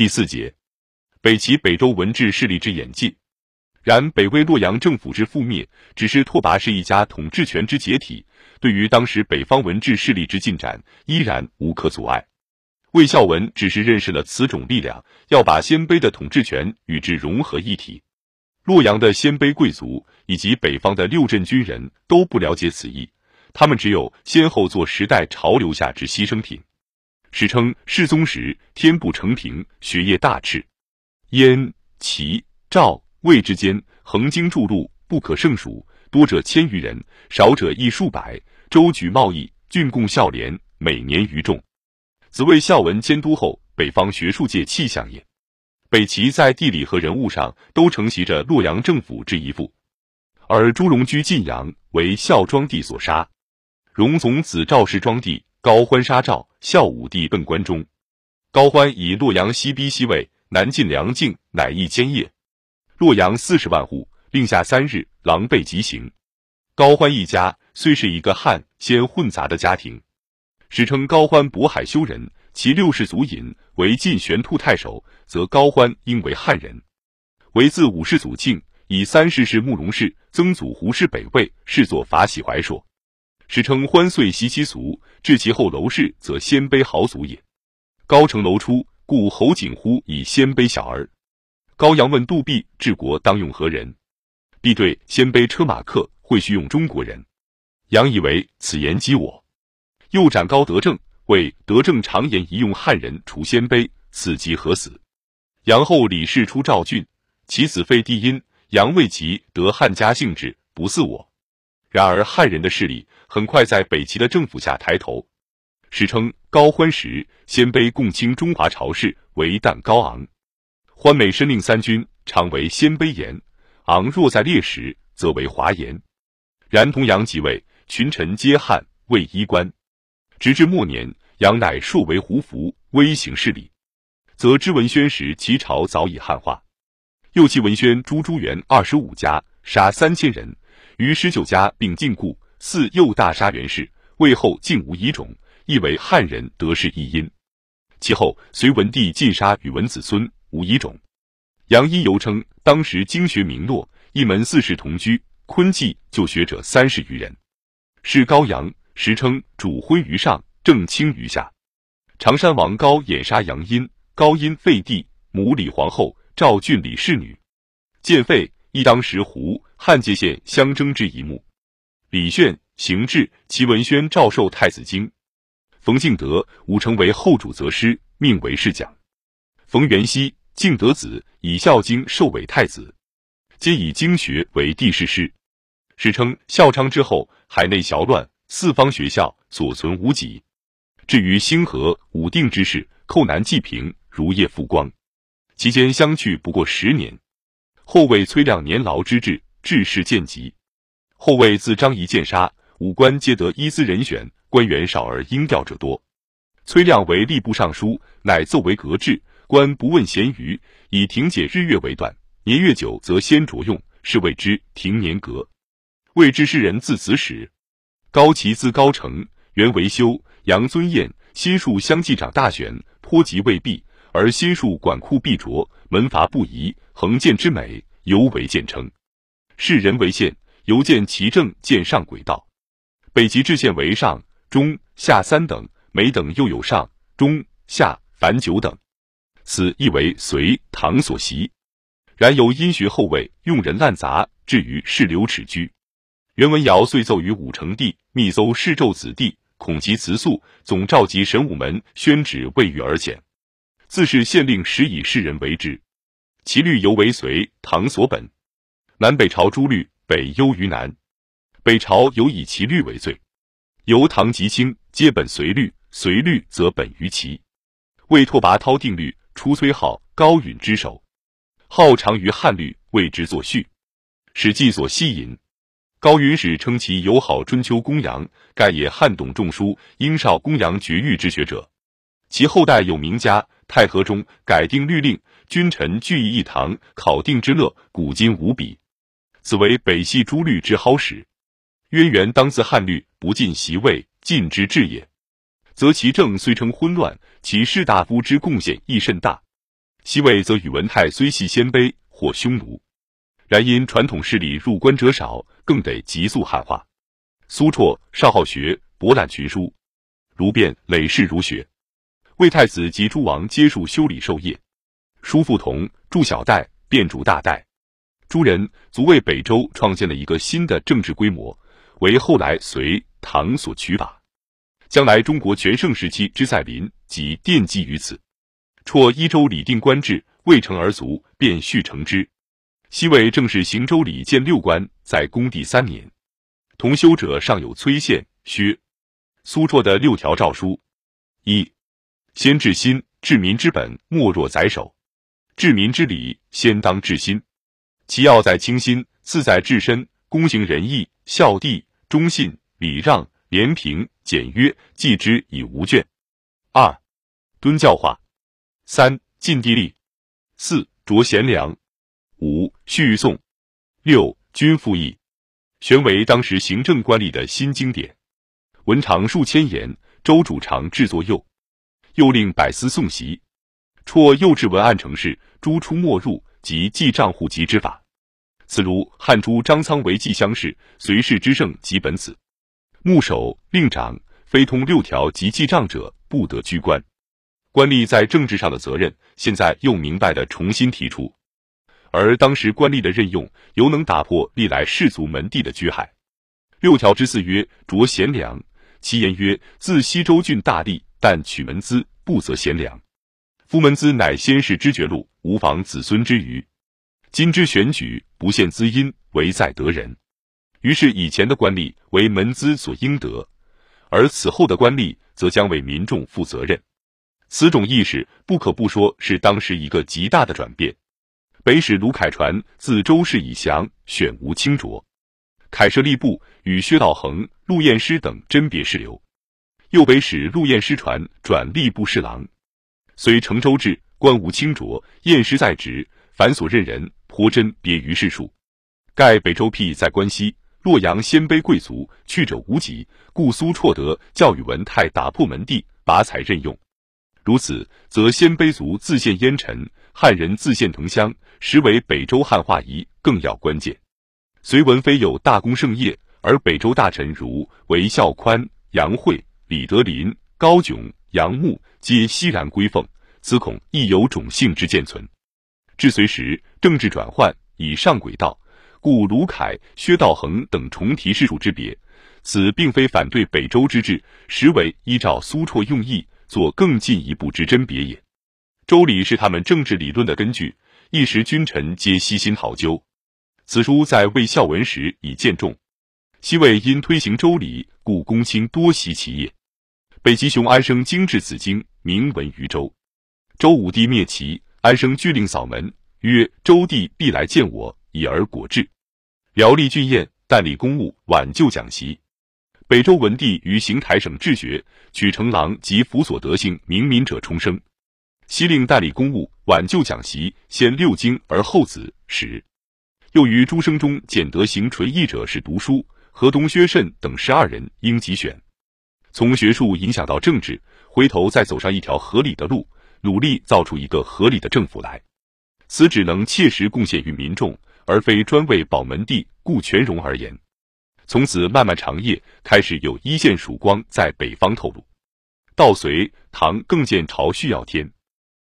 第四节，北齐北周文治势力之演进。然北魏洛阳政府之覆灭，只是拓跋氏一家统治权之解体，对于当时北方文治势力之进展，依然无可阻碍。魏孝文只是认识了此种力量，要把鲜卑的统治权与之融合一体。洛阳的鲜卑贵族以及北方的六镇军人都不了解此意，他们只有先后做时代潮流下之牺牲品。史称世宗时，天不成平，学业大炽，燕、齐、赵。魏之间横经筑路不可胜数，多者千余人，少者亦数百。周举贸易，郡贡孝廉，每年余众。子魏孝文监督后，北方学术界气象也。北齐在地理和人物上都承袭着洛阳政府之遗父，而朱荣居晋阳，为孝庄帝所杀。荣总子赵氏庄帝高欢杀赵，孝武帝奔关中。高欢以洛阳西逼西魏，南进梁境，乃易坚业。洛阳四十万户，令下三日，狼狈疾行。高欢一家虽是一个汉先混杂的家庭，史称高欢渤海修人，其六世祖尹为晋玄兔太守，则高欢应为汉人。为自五世祖庆，以三世是慕容氏，曾祖胡氏北魏，世作法喜怀说，史称欢岁习其俗，至其后楼氏，则鲜卑豪族也。高城楼出，故侯景乎以鲜卑小儿。高阳问杜弼治国当用何人？弼对：鲜卑车马客会须用中国人。杨以为此言激我，又斩高德正，谓德正常言宜用汉人除鲜卑，此即何死？杨后李氏出赵郡，其子废帝因。杨未及得汉家性质，不似我。然而汉人的势力很快在北齐的政府下抬头。史称高欢时，鲜卑共倾中华朝氏，为旦高昂。欢美申令三军，常为鲜卑言；昂若在列时，则为华言。然同阳即位，群臣皆汉，为衣冠。直至末年，杨乃朔为胡服，威行势力，则知文宣时，齐朝早已汉化。又其文宣诛朱元二十五家，杀三千人，于十九家并禁锢。四又大杀元氏，魏后竟无遗种，亦为汉人得势一因。其后隋文帝尽杀宇文子孙。无遗种，杨一犹称当时经学名落，一门四世同居，昆记就学者三十余人。是高阳，时称主昏于上，正清于下。常山王高掩杀杨殷，高殷废帝，母李皇后，赵郡李氏女。建废，亦当时湖汉界县相争之一幕。李炫行至，齐文宣诏授太子经。冯敬德武成为后主则师，命为侍讲。冯元熙。敬德子以《孝经》授为太子，皆以经学为帝室师。史称孝昌之后，海内淆乱，四方学校所存无几。至于兴和、武定之事，寇南济平，如夜复光。其间相去不过十年。后魏崔亮年劳之至，志士渐极。后魏自张仪剑杀，武官皆得一资人选，官员少而应调者多。崔亮为吏部尚书，乃奏为革制。官不问闲余，以停解日月为断，年月久则先着用，是谓之停年革。谓之世人自子始。高齐自高成，原为修，杨尊彦，心术相继长大选，颇及未必，而心术管库必着，门阀不移，横剑之美，尤为见称。世人为县，犹见其政见上轨道。北齐治县为上、中、下三等，每等又有上、中、下凡九等。此亦为隋唐所习，然由因学后位用人滥杂，至于世流齿居。袁文尧遂奏于武成帝，密奏世胄子弟，恐其辞速，总召集神武门，宣旨未遇而遣。自是县令时以世人为之。其律犹为隋唐所本。南北朝诸律北优于南，北朝尤以其律为最。由唐及清皆本隋律，隋律则本于齐。魏拓跋焘定律。出崔浩、高允之手，号长于汉律，为之作序。史记所吸引。高允史称其友好春秋公羊，盖也汉董仲舒、殷少公羊绝育之学者。其后代有名家，太和中改定律令，君臣聚义一堂，考定之乐，古今无比。此为北系诸律之蒿始。渊源当自汉律不尽席位，尽之至也。则其政虽称昏乱，其士大夫之贡献亦甚大。西魏则宇文泰虽系鲜卑或匈奴，然因传统势力入关者少，更得急速汉化。苏绰少好学，博览群书，如便累世儒学。魏太子及诸王皆数修理授业，叔父同著小代，便主大代。诸人足为北周创建了一个新的政治规模，为后来隋唐所取法。将来中国全盛时期之在临，即奠基于此。辍一周礼定官制，未成而卒，便续成之。西魏正是行周礼建六官，在公帝三年。同修者尚有崔宪、薛、苏绰的六条诏书：一、先治心，治民之本，莫若宰首；治民之理，先当治心。其要在清心，自在治身，公行仁义，孝弟，忠信，礼让，廉平，简约，继之以无倦。二、敦教化；三、尽地利；四、着贤良；五、续颂；六、均赋役，玄为当时行政官吏的新经典。文长数千言，周主常制作右，又令百司诵习。辍幼稚文案成事，诸出没入。及记账户籍之法，此如汉初张苍为记乡事，隋世之盛即本此。牧守、令长，非通六条及记账者，不得居官。官吏在政治上的责任，现在又明白的重新提出。而当时官吏的任用，犹能打破历来士族门第的拘害。六条之四曰：着贤良。其言曰：自西周郡大吏，但取门资，不择贤良。夫门资乃先世之绝路，无妨子孙之余。今之选举，不限资因，唯在得人。于是以前的官吏为门资所应得，而此后的官吏则将为民众负责任。此种意识不可不说是当时一个极大的转变。北史卢凯传自周氏以降，选无清浊。凯设吏部，与薛道衡、陆彦师等甄别事流。右北使陆彦师传转吏部侍郎。虽成周至，官无清浊，验师在职，凡所任人颇真别于世数。盖北周辟在关西，洛阳鲜卑贵族去者无几，故苏绰德教宇文泰打破门第，拔才任用。如此，则鲜卑族自献烟尘，汉人自献同乡，实为北周汉化仪更要关键。隋文妃有大功盛业，而北周大臣如韦孝宽、杨惠、李德林、高炯。杨牧皆熙然归奉，此恐亦有种姓之见存。至隋时，政治转换已上轨道，故卢凯、薛道衡等重提世数之别。此并非反对北周之治，实为依照苏绰用意，做更进一步之甄别也。周礼是他们政治理论的根据，一时君臣皆悉心考究。此书在魏孝文时已见重，西魏因推行周礼，故公卿多习其业。北齐雄安生精制此经，名闻于周。周武帝灭齐，安生拒令扫门，曰：“周帝必来见我，以而果至。”辽吏郡彦代理公务，挽救讲习。北周文帝于邢台省治学，取成郎及辅所得姓名民者重生。西令代理公务，挽救讲习，先六经而后子史。又于诸生中简德行纯义者是读书，河东薛慎等十二人应集选。从学术影响到政治，回头再走上一条合理的路，努力造出一个合理的政府来。此只能切实贡献于民众，而非专为保门第、顾权荣而言。从此，漫漫长夜开始有一线曙光在北方透露。到隋唐，更见朝序耀天。